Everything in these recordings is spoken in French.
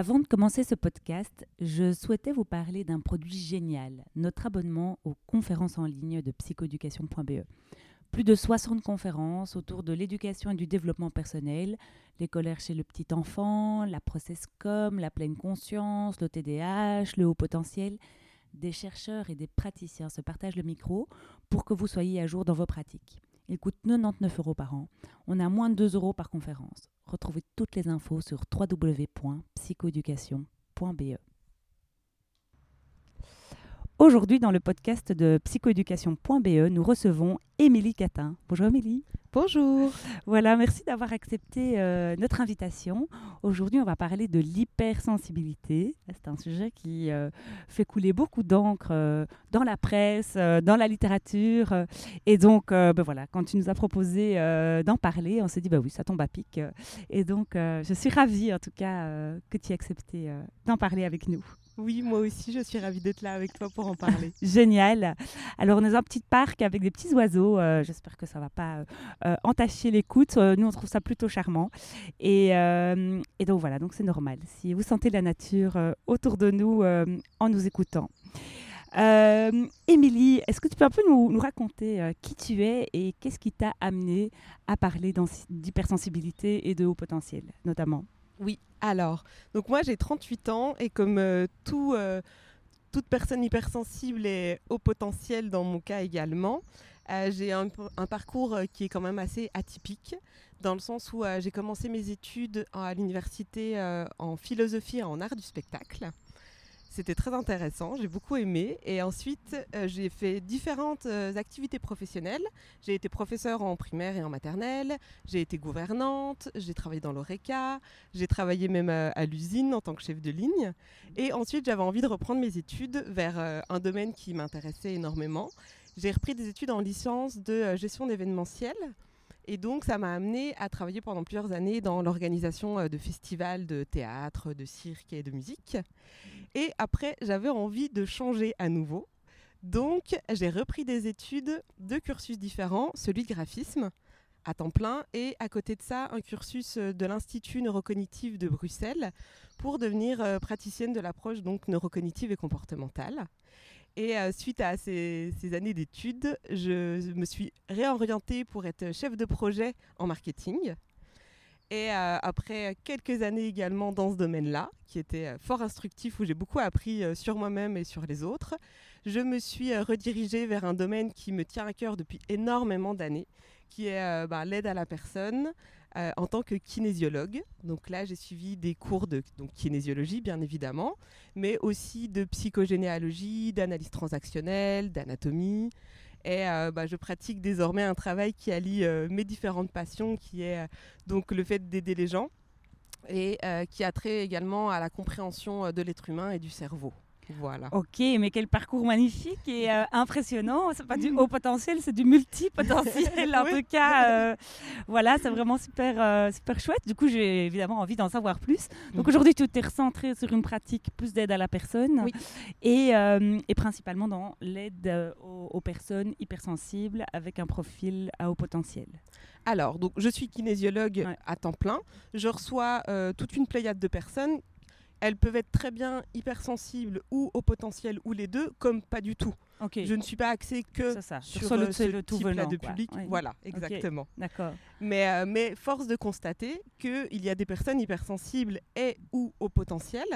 Avant de commencer ce podcast, je souhaitais vous parler d'un produit génial, notre abonnement aux conférences en ligne de psychoéducation.be. Plus de 60 conférences autour de l'éducation et du développement personnel, les colères chez le petit enfant, la process-com, la pleine conscience, le TDAH, le haut potentiel. Des chercheurs et des praticiens se partagent le micro pour que vous soyez à jour dans vos pratiques. Il coûte 99 euros par an. On a moins de 2 euros par conférence. Retrouvez toutes les infos sur www.psychoeducation.be. Aujourd'hui, dans le podcast de psychoéducation.be, nous recevons Émilie Catin. Bonjour Émilie. Bonjour. Voilà, merci d'avoir accepté euh, notre invitation. Aujourd'hui, on va parler de l'hypersensibilité. C'est un sujet qui euh, fait couler beaucoup d'encre euh, dans la presse, dans la littérature. et donc, ben voilà, quand tu nous as proposé d'en parler, on s'est dit, bah oui, ça tombe à pic. Et donc, je suis ravie, en tout cas, que tu aies accepté d'en parler avec nous. Oui, moi aussi, je suis ravie d'être là avec toi pour en parler. Génial. Alors, on est dans un petit parc avec des petits oiseaux. Euh, j'espère que ça ne va pas euh, euh, entacher l'écoute. nous, on trouve ça plutôt charmant. Et, et donc, voilà, donc c'est normal. Si vous sentez la nature autour de nous en nous écoutant. Émilie, est-ce que tu peux un peu nous, nous raconter qui tu es et qu'est-ce qui t'a amené à parler d'hypersensibilité et de haut potentiel, notamment? Oui, alors, donc moi j'ai 38 ans et comme euh, euh, toute personne hypersensible et au potentiel dans mon cas également, euh, j'ai un, parcours qui est quand même assez atypique, dans le sens où j'ai commencé mes études à l'université en philosophie et en art du spectacle. C'était très intéressant, j'ai beaucoup aimé. Et ensuite, euh, j'ai fait différentes euh, activités professionnelles. J'ai été professeure en primaire et en maternelle, j'ai été gouvernante, j'ai travaillé dans l'ORECA, j'ai travaillé même à, à l'usine en tant que chef de ligne. Et ensuite, j'avais envie de reprendre mes études vers euh, un domaine qui m'intéressait énormément. J'ai repris des études en licence de gestion d'événementiel. Et donc, ça m'a amené à travailler pendant plusieurs années dans l'organisation de festivals de théâtre, de cirque et de musique. Et après, j'avais envie de changer à nouveau. Donc, j'ai repris des études, de cursus différents, celui de graphisme à temps plein et à côté de ça, un cursus de l'Institut neurocognitif de Bruxelles pour devenir euh, praticienne de l'approche donc neurocognitive et comportementale. Et euh, suite à ces, années d'études, je me suis réorientée pour être chef de projet en marketing. Et euh, après quelques années également dans ce domaine-là, qui était euh, fort instructif, où j'ai beaucoup appris sur moi-même et sur les autres, je me suis redirigée vers un domaine qui me tient à cœur depuis énormément d'années, qui est bah, l'aide à la personne en tant que kinésiologue. Donc là, j'ai suivi des cours de donc, kinésiologie, bien évidemment, mais aussi de psychogénéalogie, d'analyse transactionnelle, d'anatomie. Et euh, bah, je pratique désormais un travail qui allie euh, mes différentes passions, qui est euh, donc le fait d'aider les gens et qui a trait également à la compréhension de l'être humain et du cerveau. Voilà. Ok, mais quel parcours magnifique et euh, impressionnant. C'est pas du haut potentiel, c'est du multi-potentiel. en tout cas, euh, voilà, c'est vraiment super, euh, super chouette. Du coup, j'ai évidemment envie d'en savoir plus. Donc mhm. aujourd'hui, tu t'es recentré sur une pratique plus d'aide à la personne et, et, principalement dans l'aide aux, personnes hypersensibles avec un profil à haut potentiel. Alors, donc, je suis kinésiologue à temps plein. Je reçois toute une pléiade de personnes elles peuvent être très bien hypersensibles ou au potentiel ou les deux, comme pas du tout. Je ne suis pas axée que sur, le, euh, ce type-là de public. Voilà, exactement. D'accord. Mais, euh, mais force de constater qu'il y a des personnes hypersensibles et ou au potentiel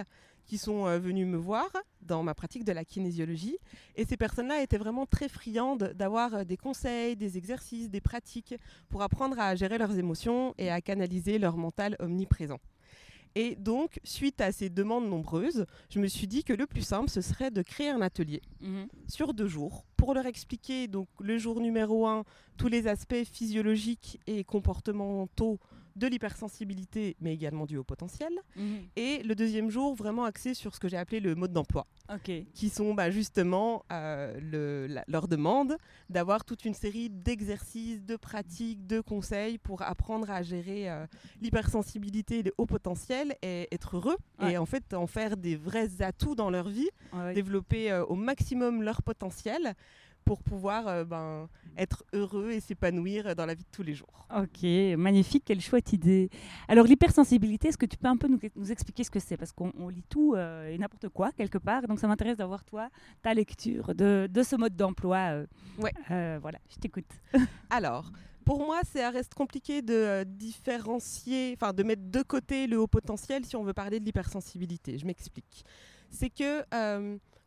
qui sont euh, venues me voir dans ma pratique de la kinésiologie. Et ces personnes-là étaient vraiment très friandes d'avoir des conseils, des exercices, des pratiques pour apprendre à gérer leurs émotions et à canaliser leur mental omniprésent. Et donc, suite à ces demandes nombreuses, je me suis dit que le plus simple, ce serait de créer un atelier Mhm. sur deux jours pour leur expliquer, donc le jour numéro un, tous les aspects physiologiques et comportementaux de l'hypersensibilité, mais également du haut potentiel. Mhm. Et le deuxième jour, vraiment axé sur ce que j'ai appelé le mode d'emploi, qui sont bah, justement euh, le- la- leur demande d'avoir toute une série d'exercices, de pratiques, de conseils pour apprendre à gérer euh, l'hypersensibilité et le haut potentiel et être heureux Ouais. et en fait en faire des vrais atouts dans leur vie Ouais, ouais. développer euh, au maximum leur potentiel pour pouvoir euh, ben, être heureux et s'épanouir dans la vie de tous les jours. Ok, magnifique, quelle chouette idée. Alors l'hypersensibilité, est-ce que tu peux un peu nous, nous expliquer ce que c'est? Parce qu'on on lit tout euh, et n'importe quoi quelque part, donc ça m'intéresse d'avoir toi, ta lecture de, de ce mode d'emploi. euh. Ouais. Euh, voilà, je t'écoute. Alors, pour moi, ça reste compliqué de différencier, enfin de mettre de côté le haut potentiel si on veut parler de l'hypersensibilité. Je m'explique. C'est que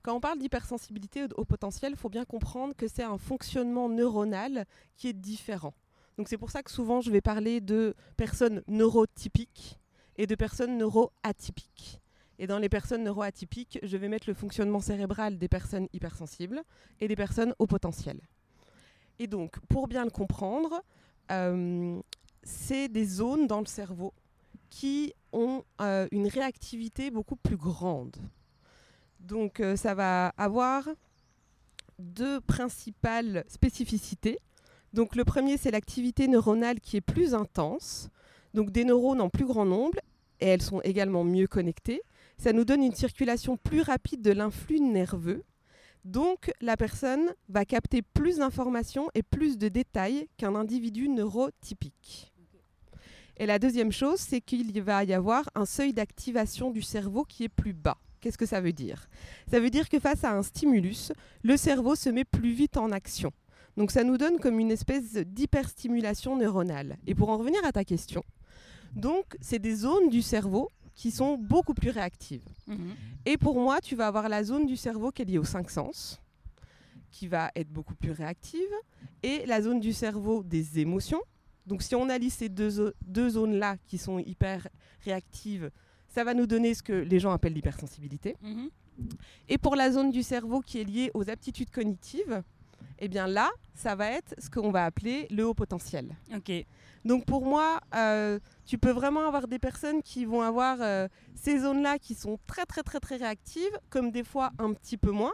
quand on parle d'hypersensibilité au potentiel, il faut bien comprendre que c'est un fonctionnement neuronal qui est différent. Donc c'est pour ça que souvent je vais parler de personnes neurotypiques et de personnes neuroatypiques. Et dans les personnes neuroatypiques, je vais mettre le fonctionnement cérébral des personnes hypersensibles et des personnes au potentiel. Et donc, pour bien le comprendre, euh, c'est des zones dans le cerveau qui ont euh, une réactivité beaucoup plus grande. Donc, euh, ça va avoir deux principales spécificités. Donc, le premier, c'est l'activité neuronale qui est plus intense. Donc, des neurones en plus grand nombre, et elles sont également mieux connectées. Ça nous donne une circulation plus rapide de l'influx nerveux. Donc, la personne va capter plus d'informations et plus de détails qu'un individu neurotypique. Et la deuxième chose, c'est qu'il va y avoir un seuil d'activation du cerveau qui est plus bas. Qu'est-ce que ça veut dire? Ça veut dire que face à un stimulus, le cerveau se met plus vite en action. Donc ça nous donne comme une espèce d'hyperstimulation neuronale. Et pour en revenir à ta question, donc c'est des zones du cerveau qui sont beaucoup plus réactives. Mhm. Et pour moi, tu vas avoir la zone du cerveau qui est liée aux cinq sens, qui va être beaucoup plus réactive, et la zone du cerveau des émotions. Donc si on allie ces deux zones-là qui sont hyper réactives, ça va nous donner ce que les gens appellent l'hypersensibilité. Mhm. Et pour la zone du cerveau qui est liée aux aptitudes cognitives, eh bien là, ça va être ce qu'on va appeler le haut potentiel. Ok. Donc pour moi, euh, tu peux vraiment avoir des personnes qui vont avoir euh, ces zones-là qui sont très très très très réactives, comme des fois un petit peu moins.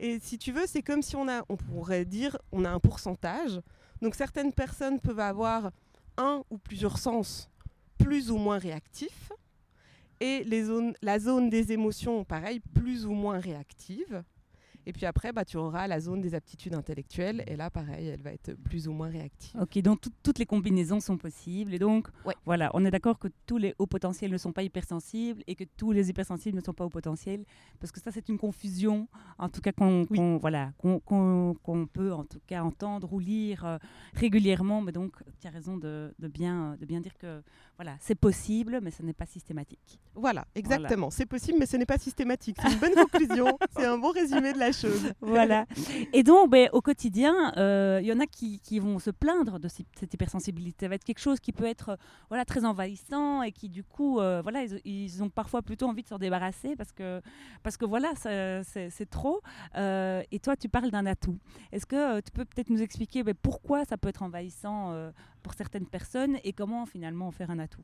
Et si tu veux, c'est comme si on a, on pourrait dire, on a un pourcentage. Donc certaines personnes peuvent avoir un ou plusieurs sens plus ou moins réactifs. Et les zones, la zone des émotions, pareil, plus ou moins réactive. Et puis après, bah, tu auras la zone des aptitudes intellectuelles. Et là, pareil, elle va être plus ou moins réactive. Ok, donc tout- toutes les combinaisons sont possibles. Et donc, Ouais. voilà, on est d'accord que tous les hauts potentiels ne sont pas hypersensibles et que tous les hypersensibles ne sont pas hauts potentiels. Parce que ça, c'est une confusion, en tout cas, qu'on Oui. voilà, qu'on peut en tout cas entendre ou lire euh, régulièrement. Mais donc, tu as raison de, de bien, de bien dire que voilà, c'est possible, mais ce n'est pas systématique. Voilà, exactement. C'est possible, mais ce n'est pas systématique. C'est une bonne conclusion. C'est un bon résumé de la chose. Voilà. Et donc, ben, au quotidien, euh, il y en a qui, qui vont se plaindre de cette hypersensibilité. Ça va être quelque chose qui peut être euh, voilà, très envahissant et qui, du coup, euh, voilà, ils, ils ont parfois plutôt envie de s'en débarrasser parce que, parce que voilà, c'est trop. Euh, et toi, tu parles d'un atout. Est-ce que tu peux peut-être nous expliquer ben, pourquoi ça peut être envahissant pour certaines personnes et comment finalement en faire un atout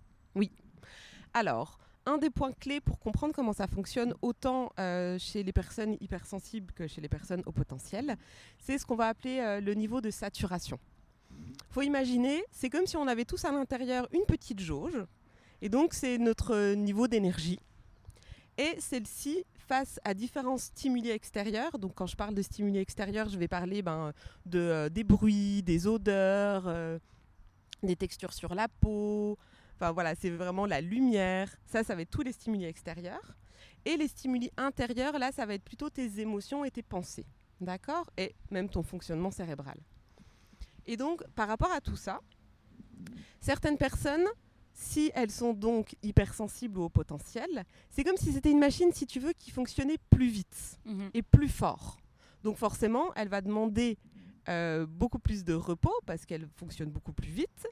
Alors, un des points clés pour comprendre comment ça fonctionne autant euh, chez les personnes hypersensibles que chez les personnes au potentiel, c'est ce qu'on va appeler euh, le niveau de saturation. faut imaginer, c'est comme si on avait tous à l'intérieur une petite jauge, et donc c'est notre euh, niveau d'énergie. Et celle-ci, face à différents stimuli extérieurs, donc quand je parle de stimuli extérieurs, je vais parler ben, de, des bruits, des odeurs, des textures sur la peau, Enfin voilà, c'est vraiment la lumière. Ça, ça va être tous les stimuli extérieurs. Et les stimuli intérieurs, là, ça va être plutôt tes émotions et tes pensées. D'accord? Et même ton fonctionnement cérébral. Et donc, par rapport à tout ça, certaines personnes, si elles sont donc hypersensibles au potentiel, c'est comme si c'était une machine, si tu veux, qui fonctionnait plus vite et plus fort. Donc forcément, elle va demander euh, beaucoup plus de repos parce qu'elle fonctionne beaucoup plus vite,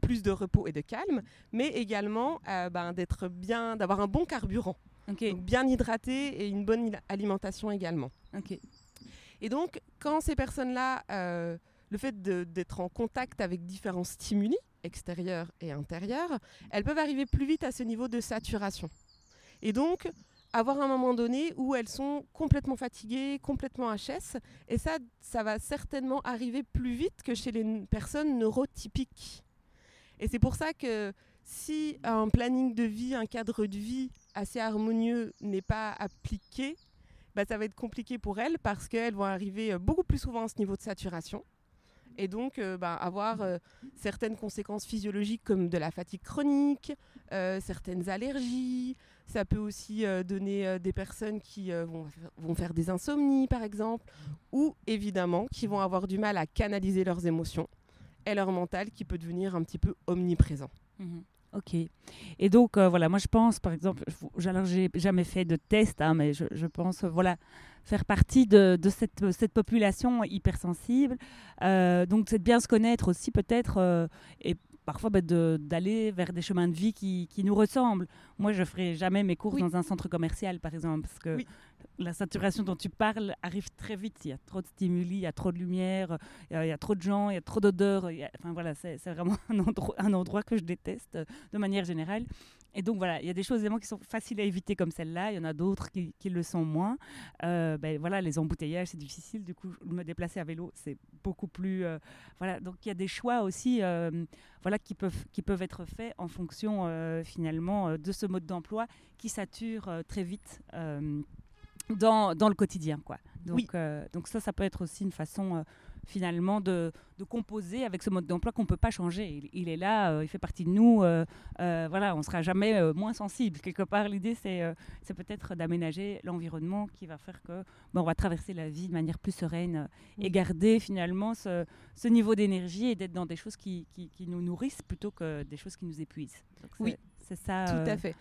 plus de repos et de calme, mais également ben, d'être bien, d'avoir un bon carburant. bien hydraté et une bonne alimentation également. Et donc, quand ces personnes-là, le fait d'être en contact avec différents stimuli, extérieurs et intérieurs, elles peuvent arriver plus vite à ce niveau de saturation. Et donc, avoir un moment donné où elles sont complètement fatiguées, complètement HS. Et ça, ça va certainement arriver plus vite que chez les personnes neurotypiques. Et c'est pour ça que si un planning de vie, un cadre de vie assez harmonieux n'est pas appliqué, bah, ça va être compliqué pour elles parce qu'elles vont arriver beaucoup plus souvent à ce niveau de saturation et donc euh, bah, avoir euh, certaines conséquences physiologiques comme de la fatigue chronique, euh, certaines allergies. Ça peut aussi donner des personnes qui vont, vont, faire des insomnies par exemple, ou évidemment qui vont avoir du mal à canaliser leurs émotions et leur mental qui peut devenir un petit peu omniprésent. Mmh Ok. Et donc, voilà, moi je pense, par exemple, j'ai jamais fait de test, hein, mais je, pense, voilà, faire partie de, cette, population hypersensible. Euh, donc, c'est de bien se connaître aussi, peut-être, euh, et parfois bah, d'aller vers des chemins de vie qui, qui, nous ressemblent. Moi, je ferai jamais mes courses dans un centre commercial, par exemple, parce que la saturation dont tu parles arrive très vite. Il y a trop de stimuli, il y a trop de lumière, il y a, trop de gens, il y a trop d'odeurs. Enfin voilà, c'est vraiment un endroit, un endroit que je déteste de manière générale. Et donc voilà, il y a des choses évidemment qui sont faciles à éviter comme celle-là, il y en a d'autres qui, qui, le sont moins. Euh, ben, voilà, les embouteillages, c'est difficile, du coup, me déplacer à vélo, c'est beaucoup plus... Euh, voilà, donc il y a des choix aussi euh, voilà, qui, peuvent, qui peuvent être faits en fonction finalement de ce mode d'emploi qui sature très vite dans, dans, le quotidien. Quoi. Donc, donc ça, ça peut être aussi une façon finalement de, de composer avec ce mode d'emploi qu'on ne peut pas changer. Il, est là, euh, il fait partie de nous. Euh, euh, voilà, on ne sera jamais moins sensible. Quelque part, l'idée, c'est c'est peut-être d'aménager l'environnement qui va faire que bon, on va traverser la vie de manière plus sereine et garder finalement ce, ce niveau d'énergie et d'être dans des choses qui, qui, qui, nous nourrissent plutôt que des choses qui nous épuisent. oui. C'est ça. Tout à fait.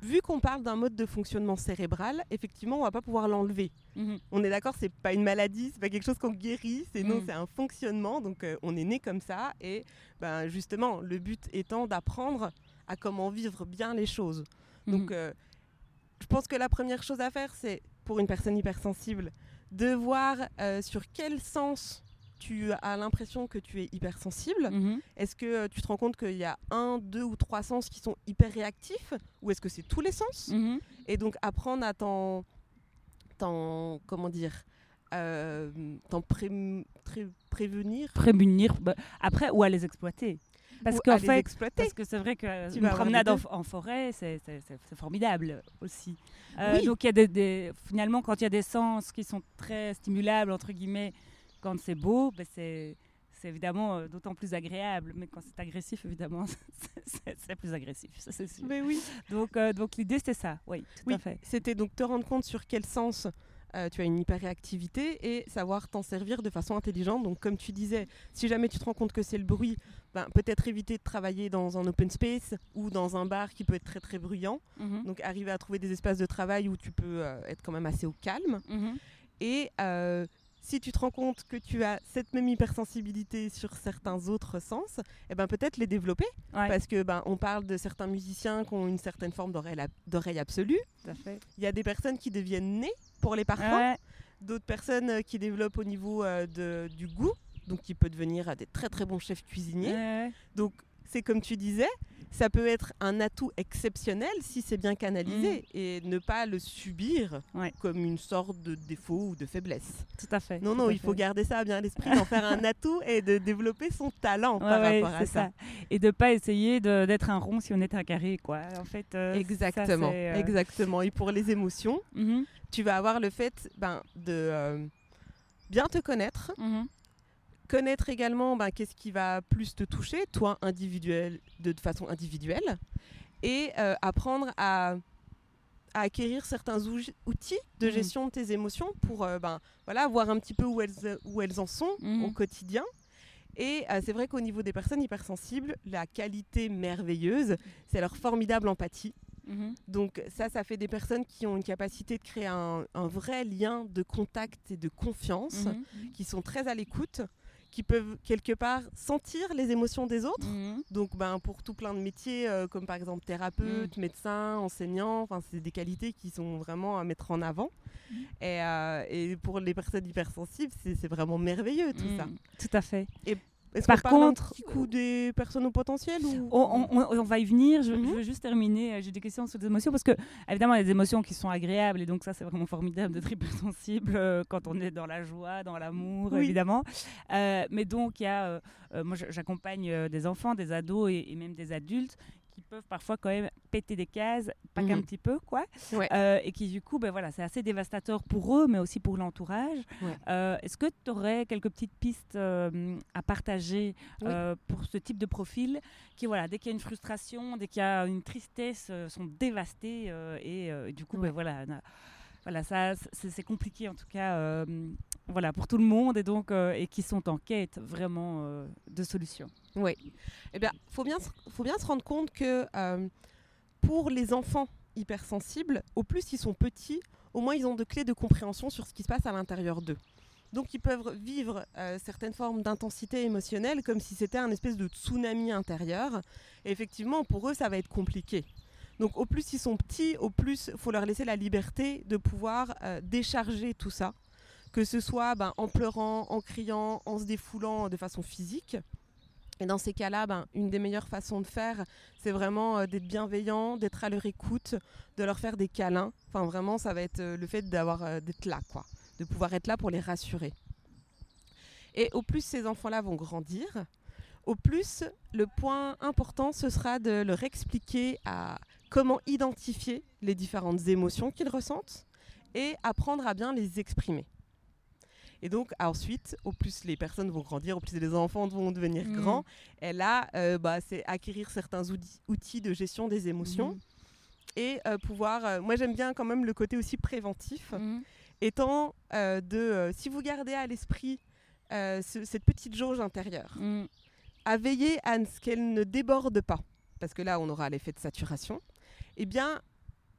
Vu qu'on parle d'un mode de fonctionnement cérébral, effectivement, on va pas pouvoir l'enlever. Mhm. On est d'accord, c'est pas une maladie, c'est pas quelque chose qu'on guérit, c'est non, mhm. c'est un fonctionnement. Donc, on est né comme ça, et ben justement, le but étant d'apprendre à comment vivre bien les choses. Donc, mhm. je pense que la première chose à faire, c'est pour une personne hypersensible de voir sur quel sens tu as l'impression que tu es hypersensible mhm. Est-ce que euh, tu te rends compte qu'il y a un, deux ou trois sens qui sont hyper réactifs Ou est-ce que c'est tous les sens? Mhm. Et donc apprendre à t'en... comment dire euh, t'en prévenir? Prémunir, bah, après, ou à les exploiter. Parce qu'en fait, parce que c'est vrai que une promenade en, forêt, c'est formidable aussi. Euh, donc il y a des, finalement, quand il y a des sens qui sont très stimulables entre guillemets, quand c'est beau, ben c'est évidemment euh, d'autant plus agréable. Mais quand c'est agressif, évidemment, c'est plus agressif, ça c'est sûr. Mais oui. Donc, euh, donc l'idée c'était ça, oui, tout oui, à fait. C'était donc te rendre compte sur quel sens euh, tu as une hyperréactivité et savoir t'en servir de façon intelligente. Donc comme tu disais, si jamais tu te rends compte que c'est le bruit, ben, peut-être éviter de travailler dans un open space ou dans un bar qui peut être très très bruyant. Mhm. Donc arriver à trouver des espaces de travail où tu peux être quand même assez au calme. Mhm. Et si tu te rends compte que tu as cette même hypersensibilité sur certains autres sens, eh ben peut-être les développer. Parce que ben, on parle de certains musiciens qui ont une certaine forme d'oreille absolue. Il y a des personnes qui deviennent nées pour les parfums, d'autres personnes euh, qui développent au niveau euh, de, du goût, donc qui peut devenir des très très bons chefs cuisiniers. Donc c'est comme tu disais, ça peut être un atout exceptionnel si c'est bien canalisé mm. et ne pas le subir comme une sorte de défaut ou de faiblesse. Tout à fait. Non, non, il faut garder ça bien à l'esprit, d'en faire un atout et de développer son talent par rapport à ça. Et de pas essayer d'être un rond si on est un carré, quoi. En fait. Euh, exactement, euh, exactement. Et pour les émotions, mm-hmm. tu vas avoir le fait ben, de euh, bien te connaître. Mm-hmm connaître également ben, qu'est-ce qui va plus te toucher, toi individuel, de, façon individuelle, et euh, apprendre à, acquérir certains outils de mmh. gestion de tes émotions pour euh, ben, voilà, voir un petit peu où elles, où elles en sont mmh. au quotidien. Et euh, c'est vrai qu'au niveau des personnes hypersensibles, la qualité merveilleuse, c'est leur formidable empathie. Mmh. Donc ça, ça fait des personnes qui ont une capacité de créer un, un vrai lien de contact et de confiance, qui sont très à l'écoute, qui peuvent quelque part sentir les émotions des autres. Mhm. Donc, ben, pour tout plein de métiers, euh, comme par exemple thérapeute, médecin, enseignant, enfin, c'est des qualités qui sont vraiment à mettre en avant. Et, euh, et pour les personnes hypersensibles, c'est vraiment merveilleux tout ça. Mhm. Tout à fait. Est-ce Par qu'on parle un contre- petit coup des personnes au potentiel ou... On, on- on- on va y venir. Je, je Mhm. veux juste terminer. euh, J'ai des questions sur les émotions parce que, évidemment, il y a des émotions qui sont agréables et donc ça, c'est vraiment formidable d'être hypersensible euh, quand on est dans la joie, dans l'amour, Oui. évidemment. Euh, mais donc, il y a, euh, moi, j'accompagne des enfants, des ados et, et même des adultes qui peuvent parfois quand même péter des cases, pas qu'un Mhm. petit peu, quoi. Ouais. Euh, et qui, du coup, ben voilà, c'est assez dévastateur pour eux, mais aussi pour l'entourage. Ouais. Euh, Est-ce que tu aurais quelques petites pistes euh, à partager Oui. pour ce type de profil qui, voilà, dès qu'il y a une frustration, dès qu'il y a une tristesse, sont dévastés et du coup, ben voilà, voilà, ça, c'est compliqué en tout cas, euh, voilà, pour tout le monde et donc euh, et qui sont en quête vraiment euh, de solutions. Oui. Eh bien, faut bien, faut bien se rendre compte que pour les enfants hypersensibles, au plus ils sont petits, au moins ils ont de clés de compréhension sur ce qui se passe à l'intérieur d'eux. Donc ils peuvent vivre certaines formes d'intensité émotionnelle comme si c'était un espèce de tsunami intérieur. Et effectivement, pour eux, ça va être compliqué. Donc au plus ils sont petits, au plus il faut leur laisser la liberté de pouvoir euh, décharger tout ça, que ce soit ben, en pleurant, en criant, en se défoulant de façon physique. Et dans ces cas-là, ben, une des meilleures façons de faire, c'est vraiment euh, d'être bienveillant, d'être à leur écoute, de leur faire des câlins. Enfin, vraiment, ça va être euh, le fait d'avoir, d'être là, quoi, de pouvoir être là pour les rassurer. Et au plus ces enfants-là vont grandir, au plus le point important, ce sera de leur expliquer à comment identifier les différentes émotions qu'ils ressentent et apprendre à bien les exprimer. Et donc ensuite, au plus les personnes vont grandir, au plus les enfants vont devenir Mm. grands, et là, euh, bah, c'est acquérir certains outils, outils de gestion des émotions Mhm. et euh, pouvoir. euh, moi, j'aime bien quand même le côté aussi préventif, Mhm. étant de si vous gardez à l'esprit ce- cette petite jauge intérieure, à veiller à ce qu'elle ne déborde pas, parce que là, on aura l'effet de saturation. Eh bien,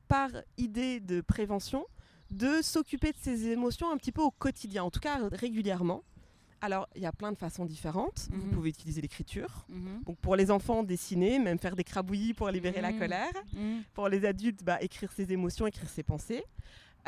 par idée de prévention, de s'occuper de ses émotions un petit peu au quotidien, en tout cas régulièrement. Alors, il y a plein de façons différentes. Vous Mhm. pouvez utiliser l'écriture. Mhm. Donc, pour les enfants, dessiner, même faire des crabouillis pour libérer la Mhm. colère. Pour les adultes, bah, écrire ses émotions, écrire ses pensées.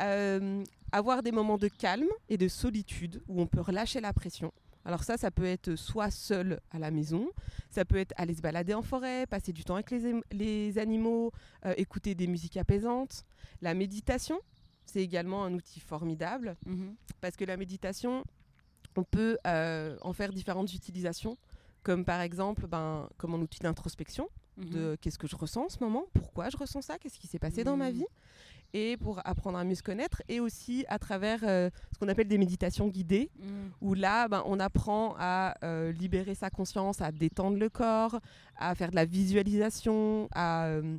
Euh, avoir des moments de calme et de solitude où on peut relâcher la pression. Alors ça, ça peut être soit seul à la maison, ça peut être aller se balader en forêt, passer du temps avec les, animaux, euh, écouter des musiques apaisantes. La méditation, c'est également un outil formidable Mhm. parce que la méditation, on peut euh, en faire différentes utilisations, comme par exemple ben, comme un outil d'introspection Mhm. de qu'est-ce que je ressens en ce moment, pourquoi je ressens ça, qu'est-ce qui s'est passé dans ma Mhm. vie, et pour apprendre à mieux se connaître, et aussi à travers euh, ce qu'on appelle des méditations guidées, Mhm. où là, ben, on apprend à euh, libérer sa conscience, à détendre le corps, à faire de la visualisation, à euh,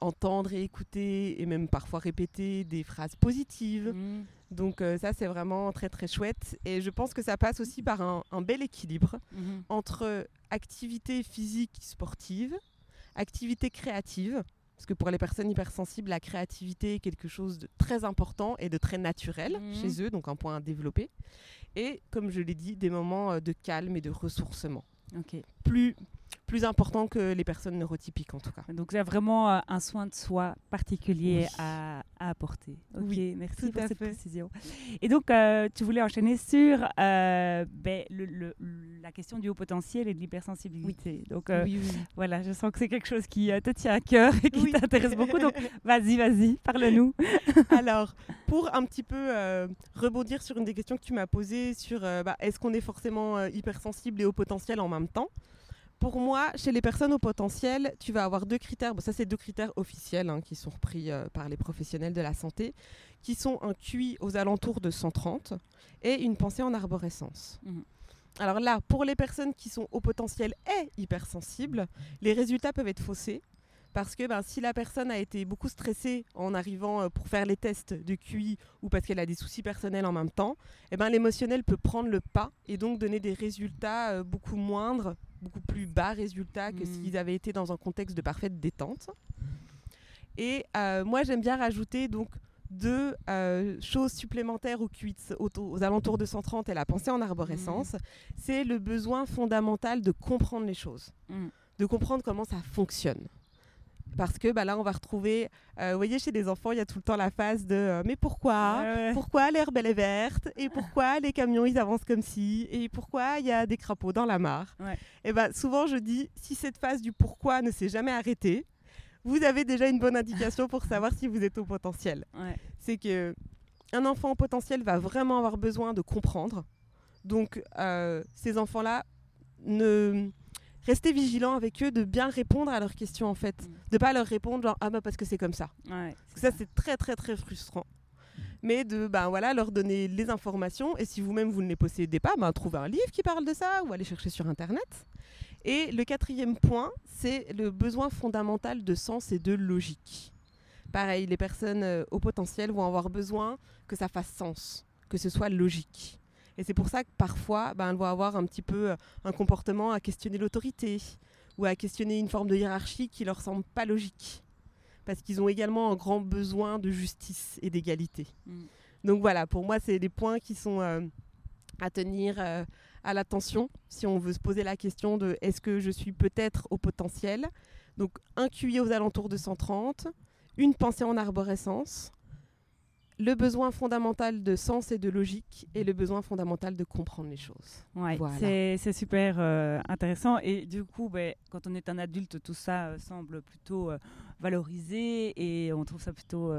entendre et écouter, et même parfois répéter des phrases positives. Mhm. Donc ça, c'est vraiment très très chouette. Et je pense que ça passe aussi par un, un bel équilibre Mhm. entre activité physique sportive, activité créative, parce que pour les personnes hypersensibles, la créativité est quelque chose de très important et de très naturel Mhm. chez eux, donc un point à développer. Et comme je l'ai dit, des moments euh, de calme et de ressourcement. Ok. Plus, plus important que les personnes neurotypiques en tout cas. Donc il y a vraiment euh, un soin de soi particulier Oui. à, à apporter. Ok, Oui, merci pour cette fait. précision. Et donc euh, tu voulais enchaîner sur euh, ben, le- le- la question du haut potentiel et de l'hypersensibilité. Donc euh, oui, voilà, je sens que c'est quelque chose qui euh, te tient à cœur et qui Oui. t'intéresse beaucoup. Donc vas-y, vas-y, parle-nous. Alors, pour un petit peu euh, rebondir sur une des questions que tu m'as posées sur euh, bah, est-ce qu'on est forcément euh, hypersensible et au potentiel en même temps Pour moi, chez les personnes au potentiel, tu vas avoir deux critères. Bon, ça, c'est deux critères officiels hein, qui sont repris euh, par les professionnels de la santé, qui sont un QI aux alentours de 130 et une pensée en arborescence. Mhm. Alors là, pour les personnes qui sont au potentiel et hypersensibles, les résultats peuvent être faussés. Parce que ben, si la personne a été beaucoup stressée en arrivant euh, pour faire les tests de QI ou parce qu'elle a des soucis personnels en même temps, eh ben, l'émotionnel peut prendre le pas et donc donner des résultats euh, beaucoup moindres, beaucoup plus bas résultats que Mm. s'ils avaient été dans un contexte de parfaite détente. Et euh, moi, j'aime bien rajouter donc de euh, choses supplémentaires aux cuites aux, alentours de 130 et la pensée en arborescence, mmh. c'est le besoin fondamental de comprendre les choses, mmh. de comprendre comment ça fonctionne. Parce que bah, là, on va retrouver, euh, vous voyez, chez les enfants, il y a tout le temps la phase de euh, mais pourquoi Pourquoi l'herbe elle est verte Et pourquoi les camions ils avancent comme ci Et pourquoi il y a des crapauds dans la mare? Et bah, souvent, je dis si cette phase du pourquoi ne s'est jamais arrêtée, vous avez déjà une bonne indication pour savoir si vous êtes au potentiel. C'est que un enfant au potentiel va vraiment avoir besoin de comprendre. Donc, euh, ces enfants-là, ne restez vigilants avec eux, de bien répondre à leurs questions en fait, mm. de pas leur répondre genre ah bah parce que c'est comme ça. ça, c'est très très très frustrant. Mais de ben voilà leur donner les informations et si vous-même vous ne les possédez pas, ben trouvez un livre qui parle de ça ou allez chercher sur internet. Et le quatrième point, c'est le besoin fondamental de sens et de logique. Pareil, les personnes euh, au potentiel vont avoir besoin que ça fasse sens, que ce soit logique. Et c'est pour ça que parfois, ben, elles vont avoir un petit peu euh, un comportement à questionner l'autorité ou à questionner une forme de hiérarchie qui leur semble pas logique. Parce qu'ils ont également un grand besoin de justice et d'égalité. Mm. Donc voilà, pour moi, c'est des points qui sont euh, à tenir à l'attention si on veut se poser la question de est-ce que je suis peut-être au potentiel? Donc un QI aux alentours de 130, une pensée en arborescence, le besoin fondamental de sens et de logique et le besoin fondamental de comprendre les choses. Ouais, c'est super euh, intéressant. Et du coup, ben, quand on est un adulte, tout ça euh, semble plutôt euh, valorisé et on trouve ça plutôt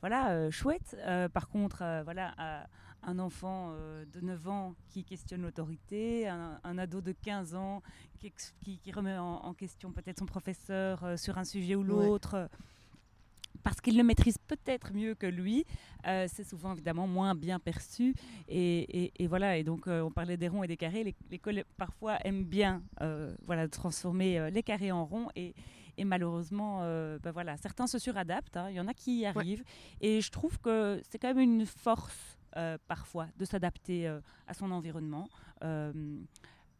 voilà, chouette. par contre, voilà un enfant de 9 ans qui questionne l'autorité, un, ado de 15 ans qui, qui, remet en, question peut-être son professeur sur un sujet ou l'autre. Parce qu'il le maîtrise peut-être mieux que lui, euh, c'est souvent évidemment moins bien perçu. Et, voilà, et donc on parlait des ronds et des carrés. L'école parfois aime bien voilà, transformer les carrés en ronds. Et, et malheureusement, ben voilà, certains se suradaptent. Hein. Il y en a qui y arrivent. Et je trouve que c'est quand même une force euh, parfois de s'adapter euh, à son environnement.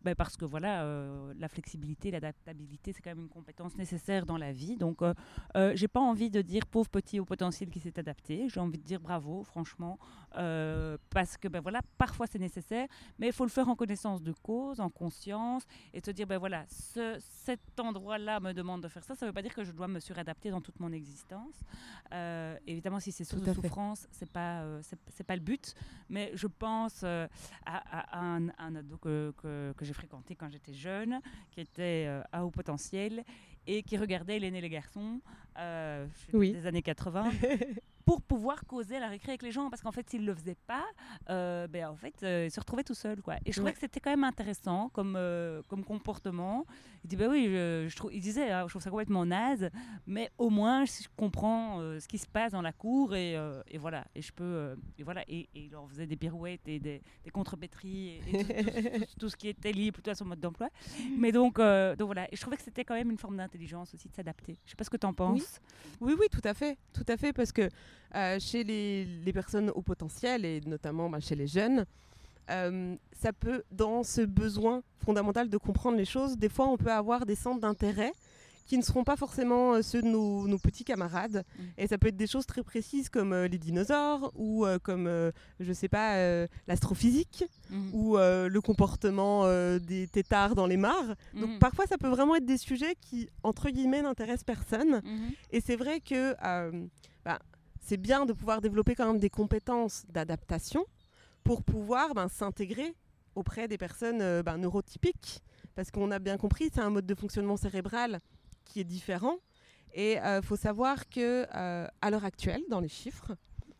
Euh, ben parce que voilà, euh, la flexibilité, l'adaptabilité, c'est quand même une compétence nécessaire dans la vie. Donc, euh, euh j'ai pas envie de dire pauvre petit au potentiel qui s'est adapté. J'ai envie de dire bravo, franchement, euh, parce que ben voilà, parfois c'est nécessaire, mais il faut le faire en connaissance de cause, en conscience, et se dire ben voilà, ce, cet endroit-là me demande de faire ça. Ça veut pas dire que je dois me suradapter dans toute mon existence. évidemment, si c'est sous souffrance, c'est pas c'est pas le but, mais je pense à, un, ado que, que, que j'ai fréquenté quand j'étais jeune, qui était euh, à haut potentiel et qui regardait l'aîné les garçons euh, des années 80 pour pouvoir causer la récré avec les gens. Parce qu'en fait s'il le faisait pas euh, ben en fait euh, il se retrouvait tout seul quoi. Et je trouvais que c'était quand même intéressant comme comme comportement. Il dit bah oui je, trouve il disait hein, je trouve ça complètement naze mais au moins je comprends ce qui se passe dans la cour et, et voilà. Et je peux et voilà. Et, il leur faisait des pirouettes et des, des contrepétries et, tout, ce qui était lié plutôt à son mode d'emploi. Mais donc donc voilà. Et je trouvais que c'était quand même une forme d'intelligence aussi de s'adapter. Je sais pas ce que tu en penses. Oui. oui tout à fait. Tout à fait parce que euh, chez les, personnes au potentiel et notamment bah, chez les jeunes, euh, ça peut, dans ce besoin fondamental de comprendre les choses, des fois on peut avoir des centres d'intérêt qui ne seront pas forcément euh, ceux de nos, petits camarades. Mm. Et ça peut être des choses très précises comme les dinosaures ou comme, je sais pas, l'astrophysique mm. ou le comportement des têtards dans les mares. Donc mm. parfois ça peut vraiment être des sujets qui, entre guillemets, n'intéressent personne. Mm-hmm. Et c'est vrai que... Bah, c'est bien de pouvoir développer quand même des compétences d'adaptation pour pouvoir ben, s'intégrer auprès des personnes euh, ben, neurotypiques. Parce qu'on a bien compris, c'est un mode de fonctionnement cérébral qui est différent. Et il euh, faut savoir que euh, à l'heure actuelle, dans les chiffres,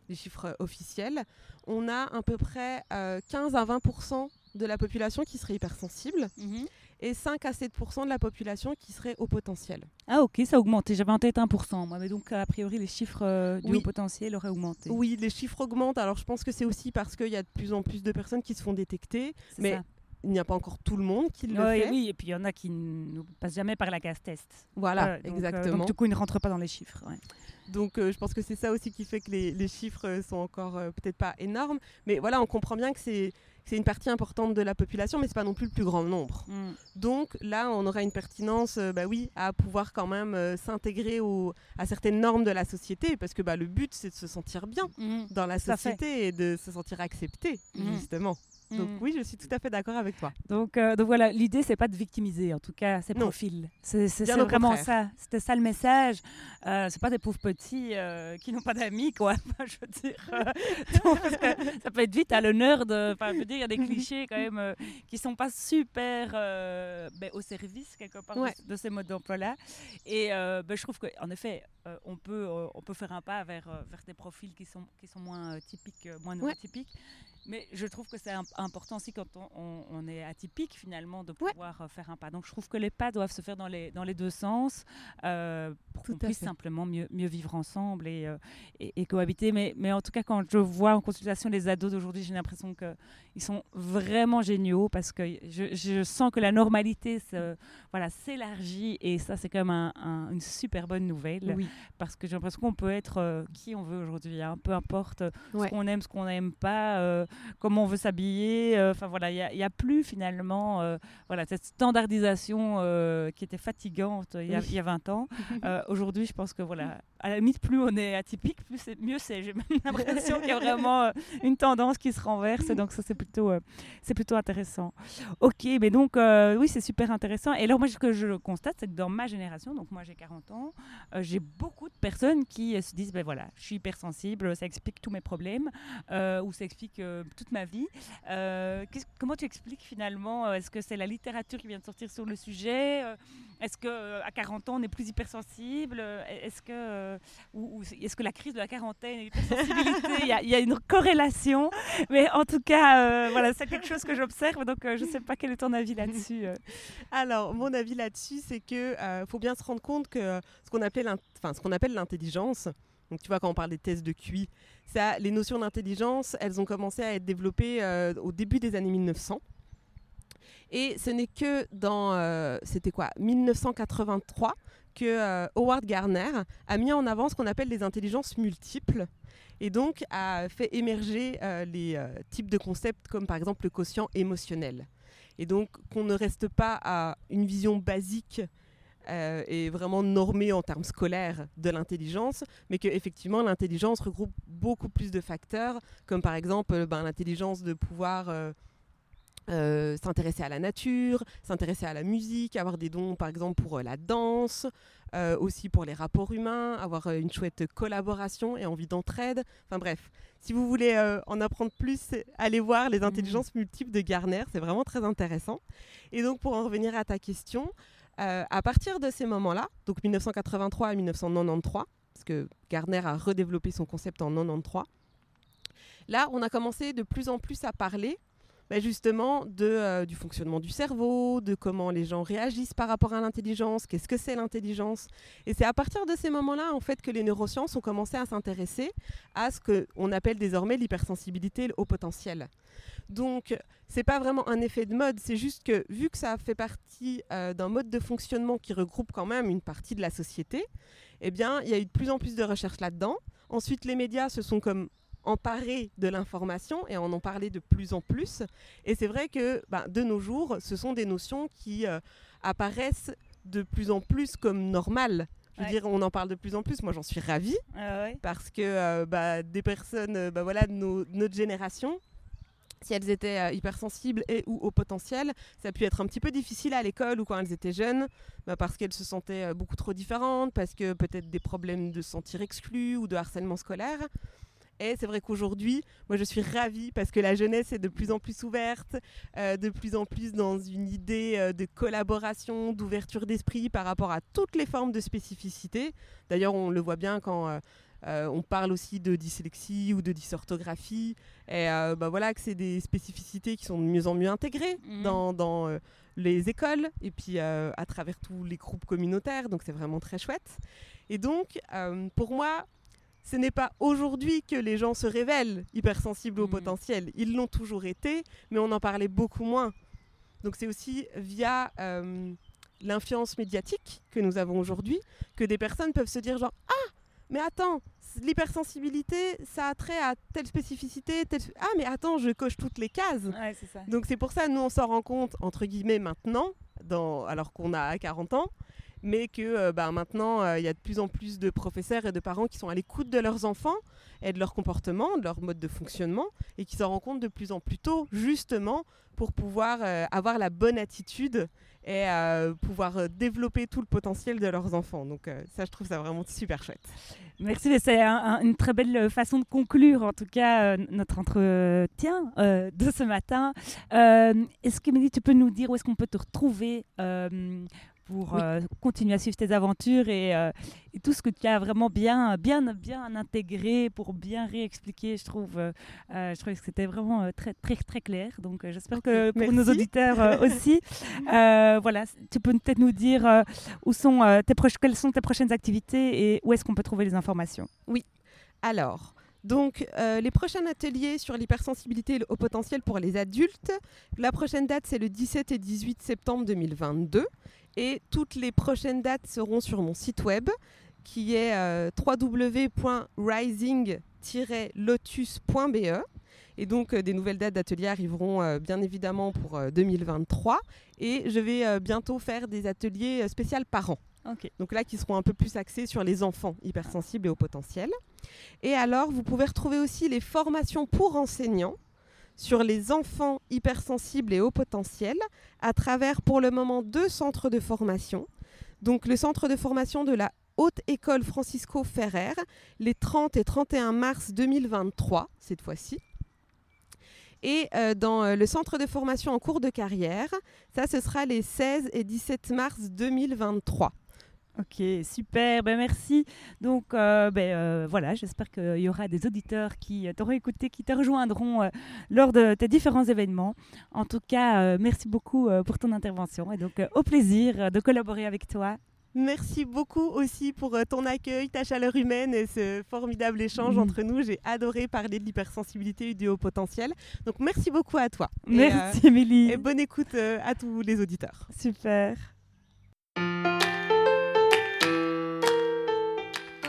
les chiffres officiels, on a à peu près 15 à 20% de la population qui serait hypersensible. Mhm et 5 à 7% de la population qui serait au potentiel. Ah ok, ça a augmenté. J'avais en tête 1 moi, mais donc a priori les chiffres euh, du haut potentiel auraient augmenté. Oui, les chiffres augmentent. Alors je pense que c'est aussi parce qu'il y a de plus en plus de personnes qui se font détecter, mais il n'y a pas encore tout le monde qui le fait. Oui, et puis il y en a qui ne passent jamais par la case test. Voilà, euh, exactement. donc du coup, ils ne rentrent pas dans les chiffres. Donc euh, je pense que c'est ça aussi qui fait que les, les chiffres sont encore peut-être pas énormes. Mais voilà, on comprend bien que c'est c'est une partie importante de la population, mais c'est pas non plus le plus grand nombre. Mm. Donc là, on aura une pertinence, euh, bah oui, à pouvoir quand même euh, s'intégrer à certaines normes de la société, parce que bah, le but, c'est de se sentir bien Mm. dans la société et de se sentir accepté, Mhm. justement. Donc Mm. oui, je suis tout à fait d'accord avec toi. Donc, euh, donc voilà, l'idée, c'est pas de victimiser, en tout cas, ces profils. C'est vraiment ça. C'était ça le message. Euh, c'est pas des pauvres petits euh, qui n'ont pas d'amis, quoi. Je veux dire, euh, donc, que ça peut être vite à l'honneur de. Enfin, je veux dire, il y a des clichés quand même euh, qui sont pas super euh, ben, au service quelque part de- Ouais. de, ces modes d'emploi-là. Et euh, ben, je trouve qu'en effet, euh, on peut euh, on peut faire un pas vers euh, vers des profils qui sont qui sont moins euh, typiques, euh, moins Ouais. neurotypiques. Mais je trouve que c'est im- important aussi quand on, on- on est atypique finalement de pouvoir euh, faire un pas. Donc je trouve que les pas doivent se faire dans les, dans les deux sens euh, pour qu'on puisse fait. simplement mieux, mieux vivre ensemble et, euh, et, et cohabiter. Mais, mais en tout cas, quand je vois en consultation les ados d'aujourd'hui, j'ai l'impression qu'ils sont vraiment géniaux parce que je, je sens que la normalité se- voilà, s'élargit et ça c'est quand même un- un- une super bonne nouvelle Oui. parce que j'ai l'impression qu'on peut être euh, qui on veut aujourd'hui, hein, peu importe Ouais. ce qu'on aime, ce qu'on n'aime pas, comment on veut s'habiller. euh, Enfin voilà, il n'y a, plus finalement euh, voilà, cette standardisation euh, qui était fatigante il y, a- Oui. il y a 20 ans. Aujourd'hui, je pense que voilà, à la limite, plus on est atypique, plus c'est- mieux c'est. J'ai même l'impression qu'il y a vraiment une tendance qui se renverse. Donc ça, c'est plutôt, c'est plutôt intéressant. Ok, mais donc oui, c'est super intéressant. Et alors moi, ce que je constate, c'est que dans ma génération, donc moi j'ai 40 ans, euh, j'ai beaucoup de personnes qui euh, se disent, ben voilà, je suis hypersensible, ça explique tous mes problèmes, euh, ou ça explique toute ma vie. Euh, comment tu expliques finalement euh, Est-ce que c'est la littérature qui vient de sortir sur le sujet Euh, Est-ce que euh, à 40 ans on est plus hypersensible Euh, Est-ce que euh, ou, est-ce que la crise de la quarantaine et l'hypersensibilité, il y, a- une corrélation Mais en tout cas, euh, voilà, c'est quelque chose que j'observe. Donc euh, je ne sais pas quel est ton avis là-dessus. euh. Alors, mon avis là-dessus, c'est que euh, faut bien se rendre compte que euh, ce qu'on appelle l'intelligence, donc tu vois quand on parle des tests de QI, ça, les notions d'intelligence, elles ont commencé à être développées euh, au début des années 1900. Et ce n'est que dans, euh, c'était quoi, 1983, que euh, Howard Gardner a mis en avant ce qu'on appelle les intelligences multiples et donc a fait émerger les types de concepts comme par exemple le quotient émotionnel. Et donc qu'on ne reste pas à une vision basique euh, et vraiment normée en termes scolaires de l'intelligence, mais qu'effectivement l'intelligence regroupe beaucoup plus de facteurs, comme par exemple euh, ben, l'intelligence de pouvoir euh, euh, s'intéresser à la nature, s'intéresser à la musique, avoir des dons par exemple pour la danse, aussi pour les rapports humains, avoir une chouette collaboration et envie d'entraide. Enfin bref, si vous voulez euh, en apprendre plus, allez voir les intelligences multiples de Garner, c'est vraiment très intéressant. Et donc pour en revenir à ta question, euh, à partir de ces moments-là, donc 1983 à 1993, parce que Gardner a redéveloppé son concept en 93, là on a commencé de plus en plus à parler bah, justement de, euh, du fonctionnement du cerveau, de comment les gens réagissent par rapport à l'intelligence, qu'est-ce que c'est l'intelligence. Et c'est à partir de ces moments-là en fait que les neurosciences ont commencé à s'intéresser à ce qu'on appelle désormais l'hypersensibilité au potentiel. Donc, c'est pas vraiment un effet de mode, c'est juste que vu que ça fait partie euh, d'un mode de fonctionnement qui regroupe quand même une partie de la société, eh bien, il y a eu de plus en plus de recherches là-dedans. Ensuite, les médias se sont comme emparés de l'information et en ont parlé de plus en plus. Et c'est vrai que bah, de nos jours, ce sont des notions qui euh, apparaissent de plus en plus comme normales. Je veux Ouais. dire, on en parle de plus en plus. Moi, j'en suis ravie Ah ouais. parce que euh, bah, des personnes euh, bah, voilà, de nos- notre génération, si elles étaient euh, hypersensibles et ou au potentiel, ça a pu être un petit peu difficile à l'école ou quand elles étaient jeunes, bah, parce qu'elles se sentaient euh, beaucoup trop différentes, parce que peut-être des problèmes de se sentir exclues ou de harcèlement scolaire. Et c'est vrai qu'aujourd'hui, moi je suis ravie parce que la jeunesse est de plus en plus ouverte, euh, de plus en plus dans une idée euh, de collaboration, d'ouverture d'esprit par rapport à toutes les formes de spécificité. D'ailleurs, on le voit bien quand euh, on parle aussi de dyslexie ou de dysorthographie. Et bah voilà que c'est des spécificités qui sont de mieux en mieux intégrées Mhm. dans, dans, les écoles et puis à travers tous les groupes communautaires. Donc c'est vraiment très chouette. Et donc, pour moi, ce n'est pas aujourd'hui que les gens se révèlent hypersensibles au Mhm. potentiel. Ils l'ont toujours été, mais on en parlait beaucoup moins. Donc c'est aussi via euh, l'influence médiatique que nous avons aujourd'hui que des personnes peuvent se dire genre ah mais attends, l'hypersensibilité, ça a trait à telle spécificité, telle... Ah, mais attends, je coche toutes les cases. Ouais, c'est ça. Donc c'est pour ça, nous, on s'en rend compte, entre guillemets, maintenant, dans... alors qu'on a 40 ans, mais que euh, bah, maintenant, euh, il y a de plus en plus de professeurs et de parents qui sont à l'écoute de leurs enfants et de leur comportement, de leur mode de fonctionnement, et qui s'en rendent compte de plus en plus tôt, justement, pour pouvoir euh, avoir la bonne attitude et pouvoir développer tout le potentiel de leurs enfants. Donc ça, je trouve ça vraiment super chouette. Merci, c'est une très belle façon de conclure, en tout cas, notre entretien de ce matin. est-ce que, Mélie, tu peux nous dire où est-ce qu'on peut te retrouver pour euh, continuer à suivre tes aventures euh, et, tout ce que tu as vraiment bien, bien, bien intégré pour bien réexpliquer. Je trouve, euh, je trouve que c'était vraiment très, très, très clair. Donc, j'espère que pour nos auditeurs aussi, voilà, tu peux peut-être nous dire où sont tes quelles sont tes prochaines activités et où est-ce qu'on peut trouver les informations? Oui. Alors. Donc, les prochains ateliers sur l'hypersensibilité au potentiel pour les adultes, la prochaine date, c'est le 17 et 18 septembre 2022. Et toutes les prochaines dates seront sur mon site web qui est euh, www.rising-lotus.be. Et donc, euh, des nouvelles dates d'ateliers arriveront euh, bien évidemment pour 2023. Et je vais bientôt faire des ateliers spéciaux par an. Donc là, qui seront un peu plus axés sur les enfants hypersensibles et au potentiel. Et alors, vous pouvez retrouver aussi les formations pour enseignants sur les enfants hypersensibles et haut potentiel à travers pour le moment deux centres de formation. Donc le centre de formation de la Haute École Francisco Ferrer les 30 et 31 mars 2023 cette fois-ci. Et euh, dans euh, le centre de formation en cours de carrière, ça ce sera les 16 et 17 mars 2023. Ok, super, ben merci. Donc euh, ben, euh, voilà, j'espère qu'il y aura des auditeurs qui t'auront écouté, qui te rejoindront euh, lors de tes différents événements. En tout cas, merci beaucoup pour ton intervention et donc au plaisir de collaborer avec toi. Merci beaucoup aussi pour ton accueil, ta chaleur humaine et ce formidable échange mm. entre nous. J'ai adoré parler de l'hypersensibilité et du haut potentiel. Donc merci beaucoup à toi. Merci Émilie. Et bonne écoute à tous les auditeurs. Super.